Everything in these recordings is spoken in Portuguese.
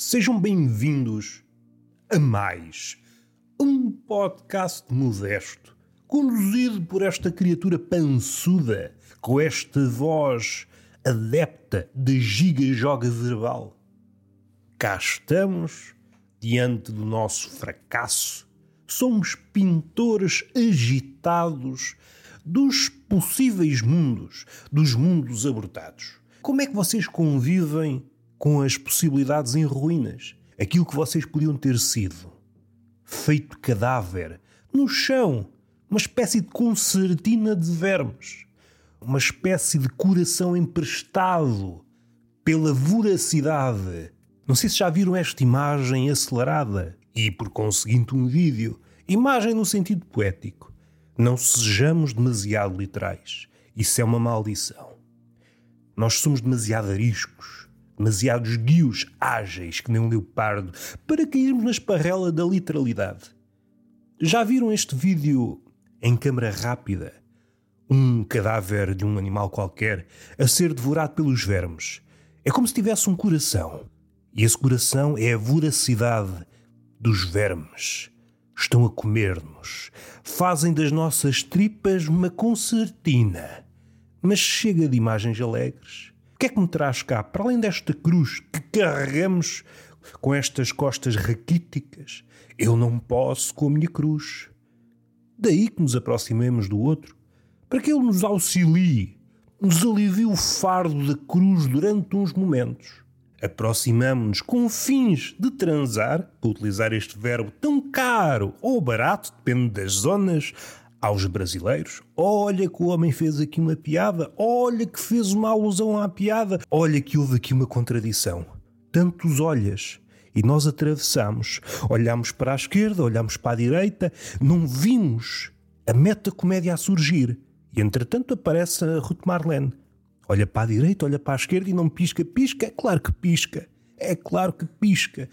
Sejam bem-vindos a mais um podcast modesto, conduzido por esta criatura pançuda, com esta voz adepta de giga-joga verbal. Cá estamos, diante do nosso fracasso. Somos pintores agitados dos possíveis mundos, dos mundos abortados. Como é que vocês convivem com as possibilidades em ruínas? Aquilo que vocês podiam ter sido. Feito cadáver, no chão, uma espécie de concertina de vermes, uma espécie de coração emprestado pela voracidade. Não sei se já viram esta imagem acelerada e, por conseguinte, um vídeo. Imagem no sentido poético. Não sejamos demasiado literais. Isso é uma maldição. Nós somos demasiado ariscos, demasiados guios ágeis que nem um leopardo para cairmos na esparrela da literalidade. Já viram este vídeo em câmara rápida? Um cadáver de um animal qualquer a ser devorado pelos vermes. É como se tivesse um coração. E esse coração é a voracidade dos vermes estão a comer-nos. Fazem das nossas tripas uma concertina. Mas chega de imagens alegres. O que é que me traz cá, para além desta cruz que carregamos com estas costas raquíticas? Eu não posso com a minha cruz. Daí que nos aproximemos do outro, para que ele nos auxilie, nos alivie o fardo da cruz durante uns momentos aproximamos-nos com fins de transar, para utilizar este verbo tão caro ou barato, depende das zonas, aos brasileiros. Olha que o homem fez aqui uma piada, olha que fez uma alusão à piada, olha que houve aqui uma contradição. Tantos olhas. E nós atravessamos, olhamos para a esquerda, olhamos para a direita, não vimos a meta-comédia a surgir. E entretanto aparece a Ruth Marlene Olha para a direita, olha para a esquerda e não pisca, pisca. É claro que pisca. É claro que pisca.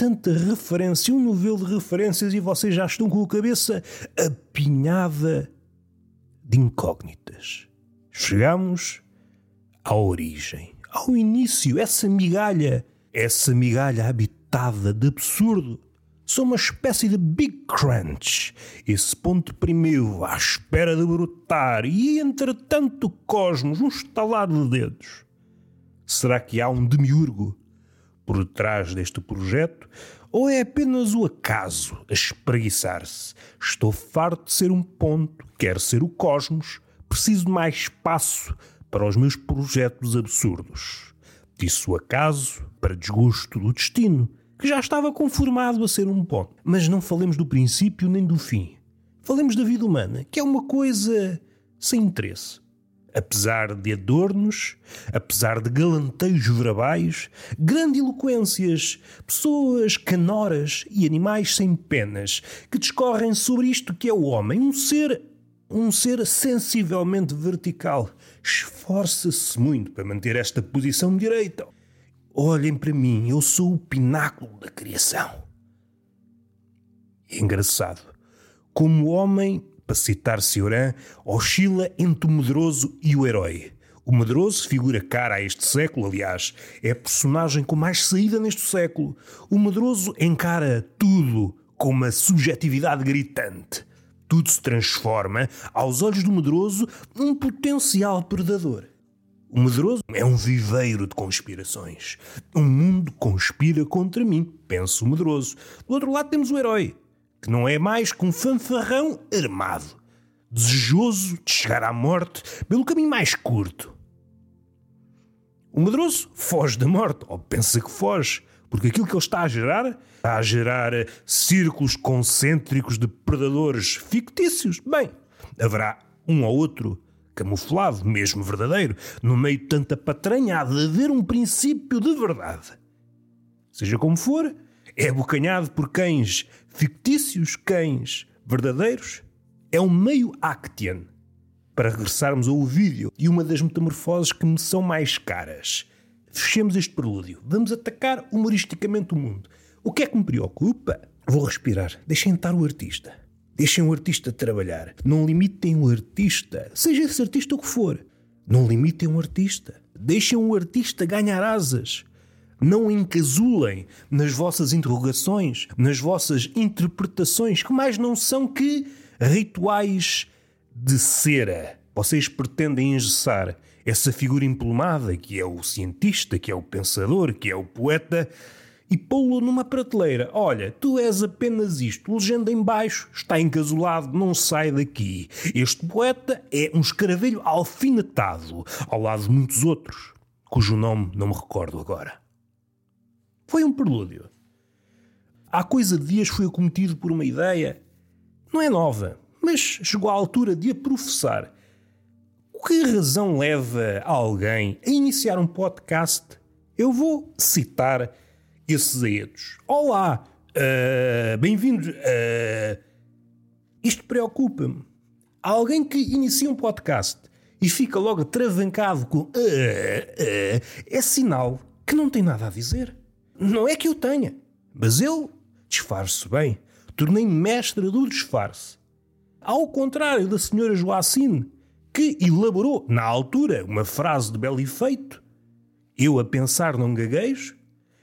Tanta referência, um novelo de referências e vocês já estão com a cabeça apinhada de incógnitas. Chegamos à origem, ao início, essa migalha, essa migalha habitada de absurdo são uma espécie de Big Crunch. Esse ponto primeiro à espera de brotar e, entretanto, cosmos, um estalar de dedos. Será que há um demiurgo por trás deste projeto? Ou é apenas o acaso a espreguiçar-se? Estou farto de ser um ponto, quero ser o cosmos, preciso de mais espaço para os meus projetos absurdos. Disse o acaso, para desgosto do destino que já estava conformado a ser um ponto. Mas não falemos do princípio nem do fim. Falemos da vida humana, que é uma coisa sem interesse. Apesar de adornos, apesar de galanteios verbais, grandiloquências, pessoas canoras e animais sem penas que discorrem sobre isto que é o homem, um ser, um ser sensivelmente vertical, esforça-se muito para manter esta posição direita Olhem para mim, eu sou o pináculo da criação. Engraçado. Como o homem, para citar Cioran, oscila entre o medroso e o herói. O medroso figura cara a este século, aliás, é a personagem com mais saída neste século. O medroso encara tudo com uma subjetividade gritante. Tudo se transforma, aos olhos do medroso, num potencial predador. O medroso é um viveiro de conspirações. O mundo conspira contra mim, pensa o medroso. Do outro lado temos o herói, que não é mais que um fanfarrão armado, desejoso de chegar à morte pelo caminho mais curto. O medroso foge da morte, ou pensa que foge, porque aquilo que ele está a gerar está a gerar círculos concêntricos de predadores fictícios. Bem, haverá um ou outro camuflado, mesmo verdadeiro, no meio de tanta patranha há de haver um princípio de verdade. Seja como for, é abocanhado por cães fictícios, cães verdadeiros. É um meio Actian. Para regressarmos ao vídeo e uma das metamorfoses que me são mais caras. Fechemos este prelúdio. Vamos atacar humoristicamente o mundo. O que é que me preocupa? Vou respirar. Deixem estar o artista. Deixem o artista trabalhar. Não limitem o artista, seja esse artista o que for. Não limitem o artista. Deixem o artista ganhar asas. Não encasulem nas vossas interrogações, nas vossas interpretações, que mais não são que rituais de cera. Vocês pretendem engessar essa figura emplumada que é o cientista, que é o pensador, que é o poeta, e pô-lo numa prateleira. Olha, tu és apenas isto. Legenda em baixo, está encasulado, não sai daqui. Este poeta é um escaravelho alfinetado, ao lado de muitos outros, cujo nome não me recordo agora. Foi um prelúdio. Há coisa de dias fui acometido por uma ideia. Não é nova, mas chegou à altura de a professar. Que razão leva alguém a iniciar um podcast? Eu vou citar esses aedos. Olá, uh, bem-vindos. Uh, isto preocupa-me. Alguém que inicia um podcast e fica logo travancado com uh, é sinal que não tem nada a dizer. Não é que eu tenha, mas eu disfarço bem. Tornei-me mestre do disfarce. Ao contrário da senhora Joacine, que elaborou, na altura, uma frase de belo efeito, eu a pensar num gaguejo,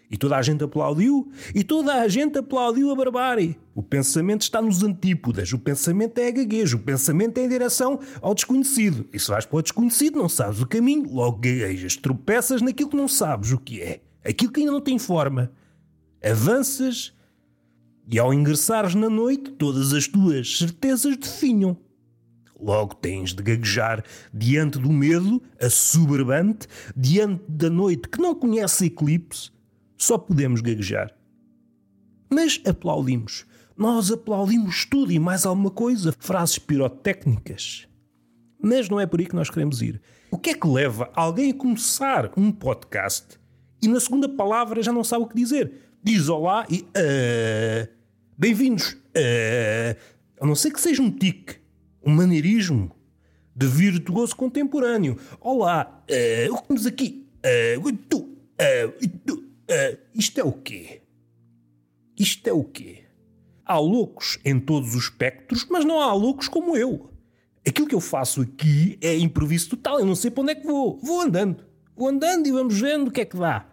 e toda a gente aplaudiu, e toda a gente aplaudiu a barbárie. O pensamento está nos antípodas, o pensamento é gaguejo, o pensamento é em direção ao desconhecido. E se vais para o desconhecido, não sabes o caminho, logo gaguejas, tropeças naquilo que não sabes o que é, aquilo que ainda não tem forma. Avanças e ao ingressares na noite, todas as tuas certezas definham. Logo tens de gaguejar diante do medo, assoberbante, diante da noite que não conhece eclipse, só podemos gaguejar. Mas aplaudimos. Nós aplaudimos tudo e mais alguma coisa, frases pirotécnicas. Mas não é por aí que nós queremos ir. O que é que leva alguém a começar um podcast e na segunda palavra já não sabe o que dizer? Diz olá e. Uh, Bem-vindos. Uh, a não ser que seja um tique, um maneirismo de virtuoso contemporâneo. Olá, uh, o que temos aqui? Uh, tu, uh, tu, Uh, isto é o quê? Isto é o quê? Há loucos em todos os espectros, mas não há loucos como eu. Aquilo que eu faço aqui é improviso total. Eu não sei para onde é que vou. Vou andando. Vou andando e vamos vendo o que é que dá.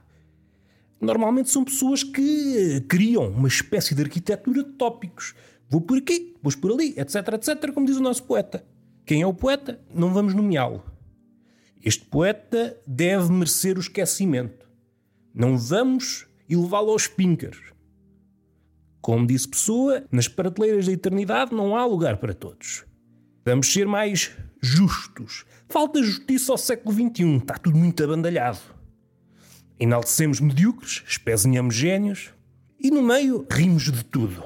Normalmente são pessoas que criam uma espécie de arquitetura de tópicos. Vou por aqui, vou por ali, etc, etc, como diz o nosso poeta. Quem é o poeta? Não vamos nomeá-lo. Este poeta deve merecer o esquecimento. Não vamos elevá-lo aos pinkers. Como disse Pessoa, nas prateleiras da eternidade não há lugar para todos. Vamos ser mais justos. Falta justiça ao século XXI, está tudo muito abandalhado. Enaltecemos medíocres, espezinhamos génios e no meio rimos de tudo.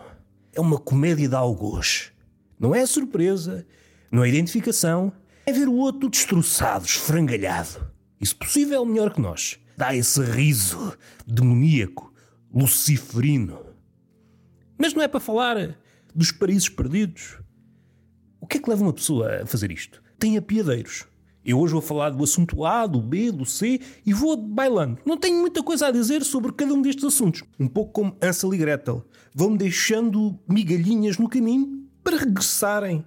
É uma comédia de algoz. Não é surpresa, não é identificação, é ver o outro destroçado, esfrangalhado. E se possível, melhor que nós dá esse riso demoníaco, luciferino. Mas não é para falar dos paraísos perdidos. O que é que leva uma pessoa a fazer isto? Tem apiadeiros. Eu hoje vou falar do assunto A, do B, do C e vou bailando. Não tenho muita coisa a dizer sobre cada um destes assuntos. Um pouco como Ansel e Gretel. Vão-me deixando migalhinhas no caminho para regressarem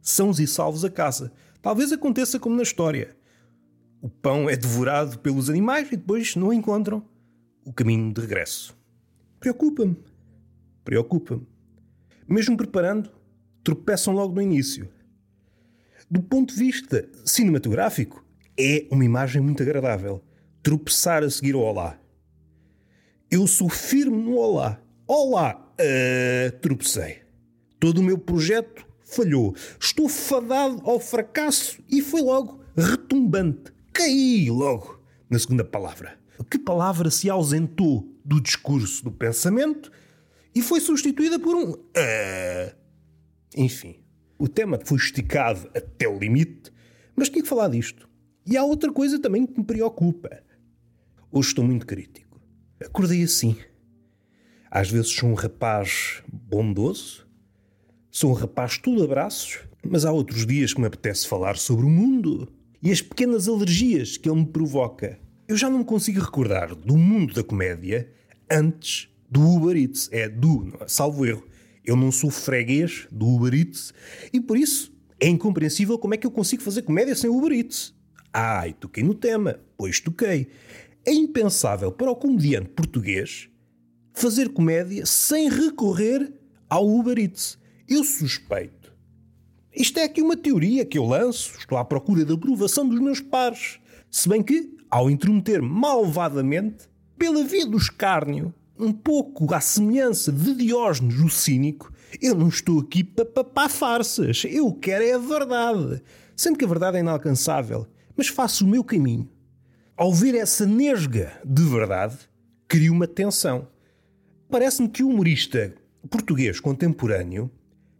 sãos e salvos a casa. Talvez aconteça como na história o pão é devorado pelos animais e depois não encontram o caminho de regresso. Preocupa-me. Preocupa-me. Mesmo preparando, tropeçam logo no início. Do ponto de vista cinematográfico, é uma imagem muito agradável. Tropeçar a seguir o olá. Eu sou firme no olá. Olá! Uh, tropecei. Todo o meu projeto falhou. Estou fadado ao fracasso e foi logo retumbante caí logo na segunda palavra. Que palavra se ausentou do discurso do pensamento e foi substituída por um. Uh... Enfim, o tema foi esticado até o limite, mas tinha que falar disto. E há outra coisa também que me preocupa. Hoje estou muito crítico. Acordei assim. Às vezes sou um rapaz bondoso, sou um rapaz tudo abraços, mas há outros dias que me apetece falar sobre o mundo e as pequenas alergias que ele me provoca. Eu já não me consigo recordar do mundo da comédia antes do Uber Eats. É do, salvo erro. Eu não sou freguês do Uber Eats e por isso é incompreensível como é que eu consigo fazer comédia sem Uber Eats. Ai, toquei no tema, pois toquei. É impensável para o comediante português fazer comédia sem recorrer ao Uber Eats. Eu suspeito. Isto é aqui uma teoria que eu lanço, estou à procura da aprovação dos meus pares. Se bem que, ao intrometer malvadamente, pela via do escárnio, um pouco à semelhança de Diógenes o cínico, eu não estou aqui para papar farsas. Eu quero é a verdade. Sendo que a verdade é inalcançável, mas faço o meu caminho. Ao ver essa nesga de verdade, crio uma tensão. Parece-me que o humorista português contemporâneo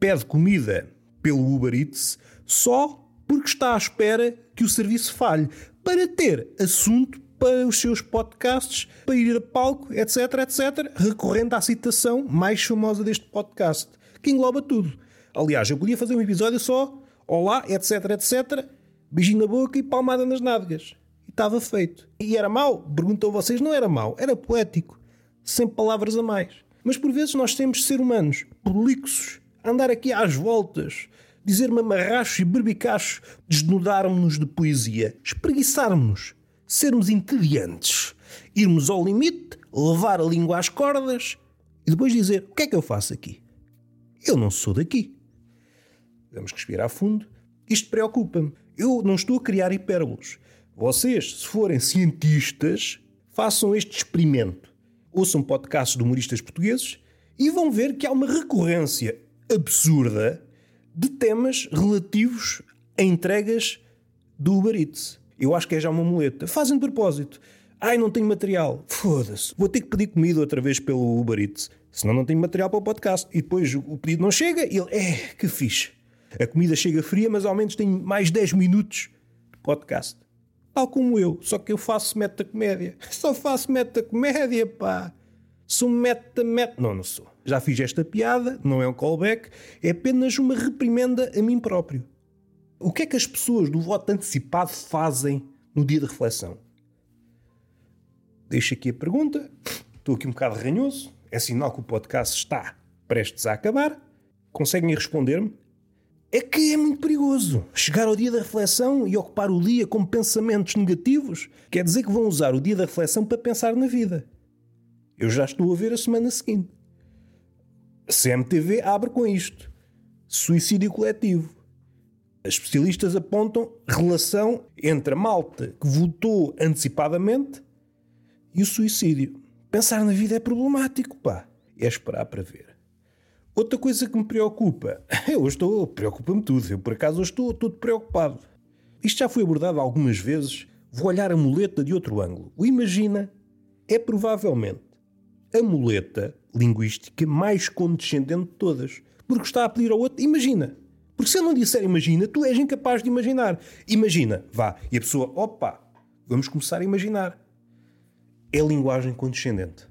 pede comida pelo Uber Eats só porque está à espera que o serviço falhe, para ter assunto para os seus podcasts, para ir a palco, etc, etc, recorrendo à citação mais famosa deste podcast, que engloba tudo. Aliás, eu podia fazer um episódio só, olá, etc, etc, beijinho na boca e palmada nas nádegas. E estava feito. E era mau? Perguntou vocês, não era mau, era poético, sem palavras a mais. Mas por vezes nós temos de ser humanos, prolixos, andar aqui às voltas, dizer mamarracho e berbicacho, desnudarmos-nos de poesia, espreguiçarmos-nos, sermos entediantes, irmos ao limite, levar a língua às cordas e depois dizer: o que é que eu faço aqui? Eu não sou daqui. Vamos respirar fundo. Isto preocupa-me. Eu não estou a criar hipérboles. Vocês, se forem cientistas, façam este experimento. Ouçam podcasts de humoristas portugueses e vão ver que há uma recorrência absurda de temas relativos a entregas do Uber Eats. Eu acho que é já uma muleta. Fazem de propósito. Ai, não tenho material. Foda-se. Vou ter que pedir comida outra vez pelo Uber Eats. Senão não tenho material para o podcast. E depois o pedido não chega e ele, é, que fixe. A comida chega fria, mas ao menos tenho mais 10 minutos de podcast. Tal como eu, só que eu faço meta-comédia. Só faço meta-comédia, pá. Sou meta-meta. Não, não sou. Já fiz esta piada, não é um callback, é apenas uma reprimenda a mim próprio. O que é que as pessoas do voto antecipado fazem no dia de reflexão? Deixo aqui a pergunta. Estou aqui um bocado ranhoso. É sinal que o podcast está prestes a acabar. Conseguem responder-me? É que é muito perigoso. Chegar ao dia da reflexão e ocupar o dia com pensamentos negativos quer dizer que vão usar o dia da reflexão para pensar na vida. Eu já estou a ver a semana seguinte. A CMTV abre com isto: suicídio coletivo. As especialistas apontam relação entre a malta que votou antecipadamente e o suicídio. Pensar na vida é problemático, pá. É esperar para ver. Outra coisa que me preocupa, eu estou, preocupa-me tudo, eu por acaso estou todo preocupado. Isto já foi abordado algumas vezes, vou olhar a muleta de outro ângulo. O imagina é provavelmente a muleta linguística mais condescendente de todas. Porque está a pedir ao outro, imagina. Porque se eu não disser imagina, tu és incapaz de imaginar. Imagina, vá. E a pessoa, opa, vamos começar a imaginar. É linguagem condescendente.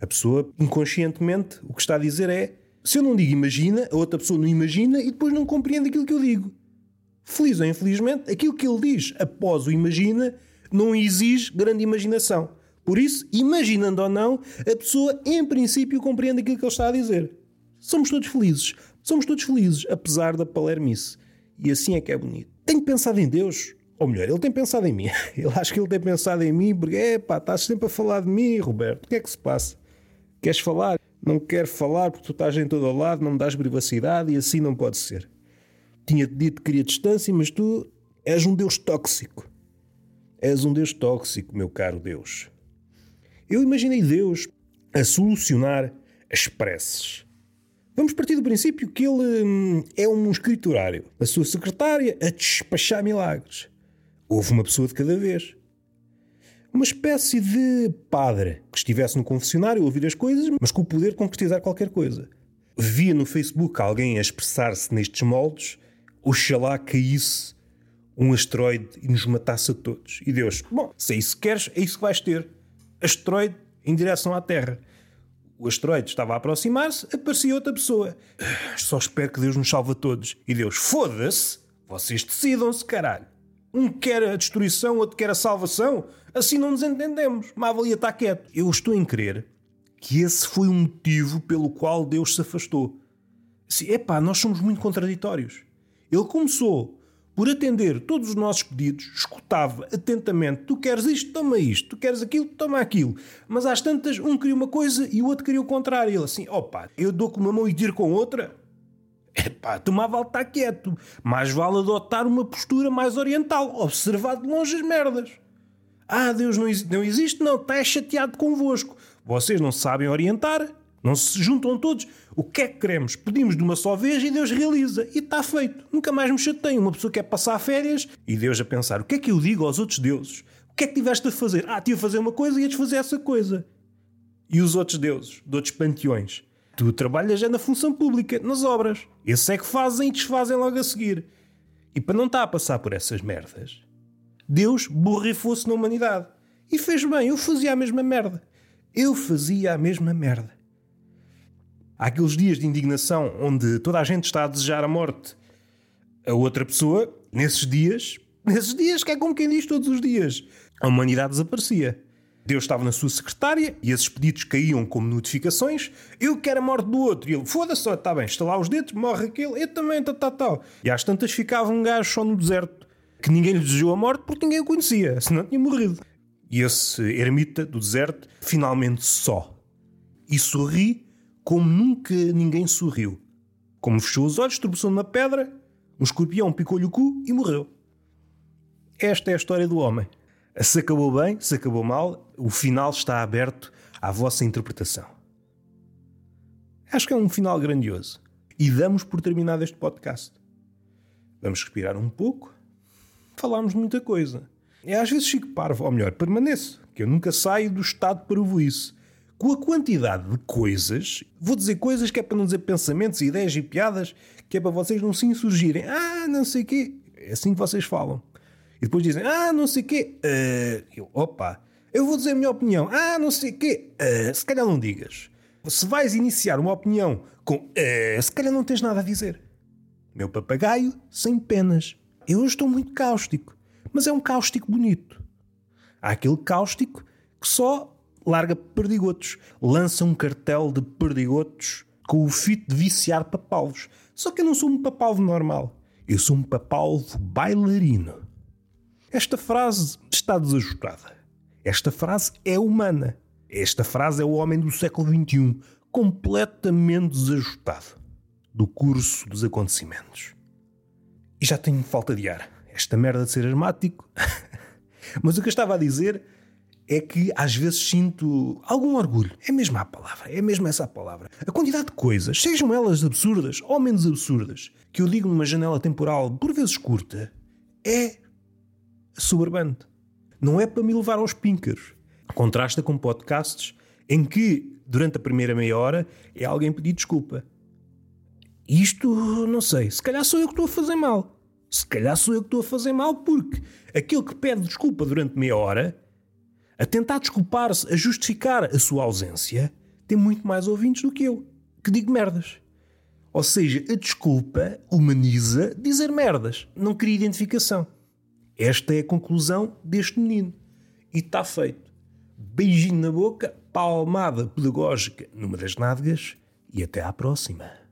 A pessoa, inconscientemente, o que está a dizer é: se eu não digo imagina, a outra pessoa não imagina e depois não compreende aquilo que eu digo. Feliz ou infelizmente, aquilo que ele diz após o imagina não exige grande imaginação. Por isso, imaginando ou não, a pessoa, em princípio, compreende aquilo que ele está a dizer. Somos todos felizes. Somos todos felizes, apesar da palermice. E assim é que é bonito. Tenho pensado em Deus. Ou melhor, ele tem pensado em mim. Eu acho que ele tem pensado em mim porque, é pá, estás sempre a falar de mim, Roberto. O que é que se passa? Queres falar? Não quero falar porque tu estás em todo o lado, não me dás privacidade e assim não pode ser. Tinha-te dito que queria distância, mas tu és um Deus tóxico. És um Deus tóxico, meu caro Deus. Eu imaginei Deus a solucionar as preces. Vamos partir do princípio que ele hum, é um escriturário, a sua secretária a despachar milagres. Houve uma pessoa de cada vez. Uma espécie de padre que estivesse no confessionário a ouvir as coisas, mas com o poder de concretizar qualquer coisa. Via no Facebook alguém a expressar-se nestes moldes, oxalá caísse um asteroide e nos matasse a todos. E Deus, bom, se é isso que queres, é isso que vais ter asteroide em direção à Terra. O asteroide estava a aproximar-se, aparecia outra pessoa. Só espero que Deus nos salve a todos. E Deus, foda-se, vocês decidam-se, caralho. Um quer a destruição, outro quer a salvação. Assim não nos entendemos. Mas valia estar quieto. Eu estou em crer que esse foi o motivo pelo qual Deus se afastou. Assim, epá, nós somos muito contraditórios. Ele começou por atender todos os nossos pedidos, escutava atentamente: tu queres isto, toma isto, tu queres aquilo, toma aquilo. Mas às tantas, um queria uma coisa e o outro queria o contrário. Ele assim: opa, eu dou com uma mão e tiro com outra. Epá, tomar vale estar quieto. Mais vale adotar uma postura mais oriental, observar de longe as merdas. Ah, Deus não, não existe, não, está chateado convosco. Vocês não sabem orientar, não se juntam todos. O que é que queremos? Pedimos de uma só vez e Deus realiza. E está feito. Nunca mais me chateio. Uma pessoa quer passar férias e Deus a pensar: o que é que eu digo aos outros deuses? O que é que tiveste a fazer? Ah, tive a fazer uma coisa e ia-te fazer essa coisa. E os outros deuses, de outros panteões? Tu trabalhas já na função pública, nas obras. Esses é que fazem e desfazem logo a seguir. E para não estar a passar por essas merdas, Deus borrifou-se na humanidade. E fez bem, eu fazia a mesma merda. Eu fazia a mesma merda. Há aqueles dias de indignação onde toda a gente está a desejar a morte a outra pessoa, nesses dias, nesses dias que é como quem diz todos os dias, a humanidade desaparecia. Deus estava na sua secretária e esses pedidos caíam como notificações. Eu quero a morte do outro. E ele, foda-se, está bem, estalar os dedos, morre aquele, eu também, tal, tal, tal. E às tantas ficava um gajo só no deserto, que ninguém lhe desejou a morte porque ninguém o conhecia, senão tinha morrido. E esse ermita do deserto, finalmente só. E sorri como nunca ninguém sorriu. Como fechou os olhos, tropeçou numa pedra, um escorpião picou-lhe o cu e morreu. Esta é a história do homem. Se acabou bem, se acabou mal, o final está aberto à vossa interpretação. Acho que é um final grandioso. E damos por terminado este podcast. Vamos respirar um pouco. Falámos muita coisa. E às vezes fico parvo, ou melhor, permaneço, que eu nunca saio do estado para o isso com a quantidade de coisas, vou dizer coisas que é para não dizer pensamentos, ideias e piadas, que é para vocês não se insurgirem. Ah, não sei o quê. É assim que vocês falam. E depois dizem, ah, não sei o quê. Uh, eu, opa, eu vou dizer a minha opinião. Ah, não sei o quê. Uh, se calhar não digas. Se vais iniciar uma opinião com uh, se calhar não tens nada a dizer. Meu papagaio sem penas. Eu hoje estou muito cáustico. Mas é um cáustico bonito. Há aquele cáustico que só larga perdigotos, lança um cartel de perdigotos com o fito de viciar papalvos. Só que eu não sou um papalvo normal. Eu sou um papalvo bailarino. Esta frase está desajustada. Esta frase é humana. Esta frase é o homem do século XXI, completamente desajustado do curso dos acontecimentos. E já tenho falta de ar. Esta merda de ser asmático. Mas o que eu estava a dizer é que às vezes sinto algum orgulho. É mesmo a palavra, é mesmo essa a palavra. A quantidade de coisas, sejam elas absurdas ou menos absurdas, que eu digo numa janela temporal por vezes curta, é soberbante. Não é para me levar aos píncaros. Contrasta com podcasts em que, durante a primeira meia hora, é alguém pedir desculpa. Isto, não sei, se calhar sou eu que estou a fazer mal. Se calhar sou eu que estou a fazer mal porque aquele que pede desculpa durante meia hora a tentar desculpar-se, a justificar a sua ausência, tem muito mais ouvintes do que eu, que digo merdas. Ou seja, a desculpa humaniza dizer merdas, não cria identificação. Esta é a conclusão deste menino. E está feito. Beijinho na boca, palmada pedagógica numa das nádegas e até à próxima.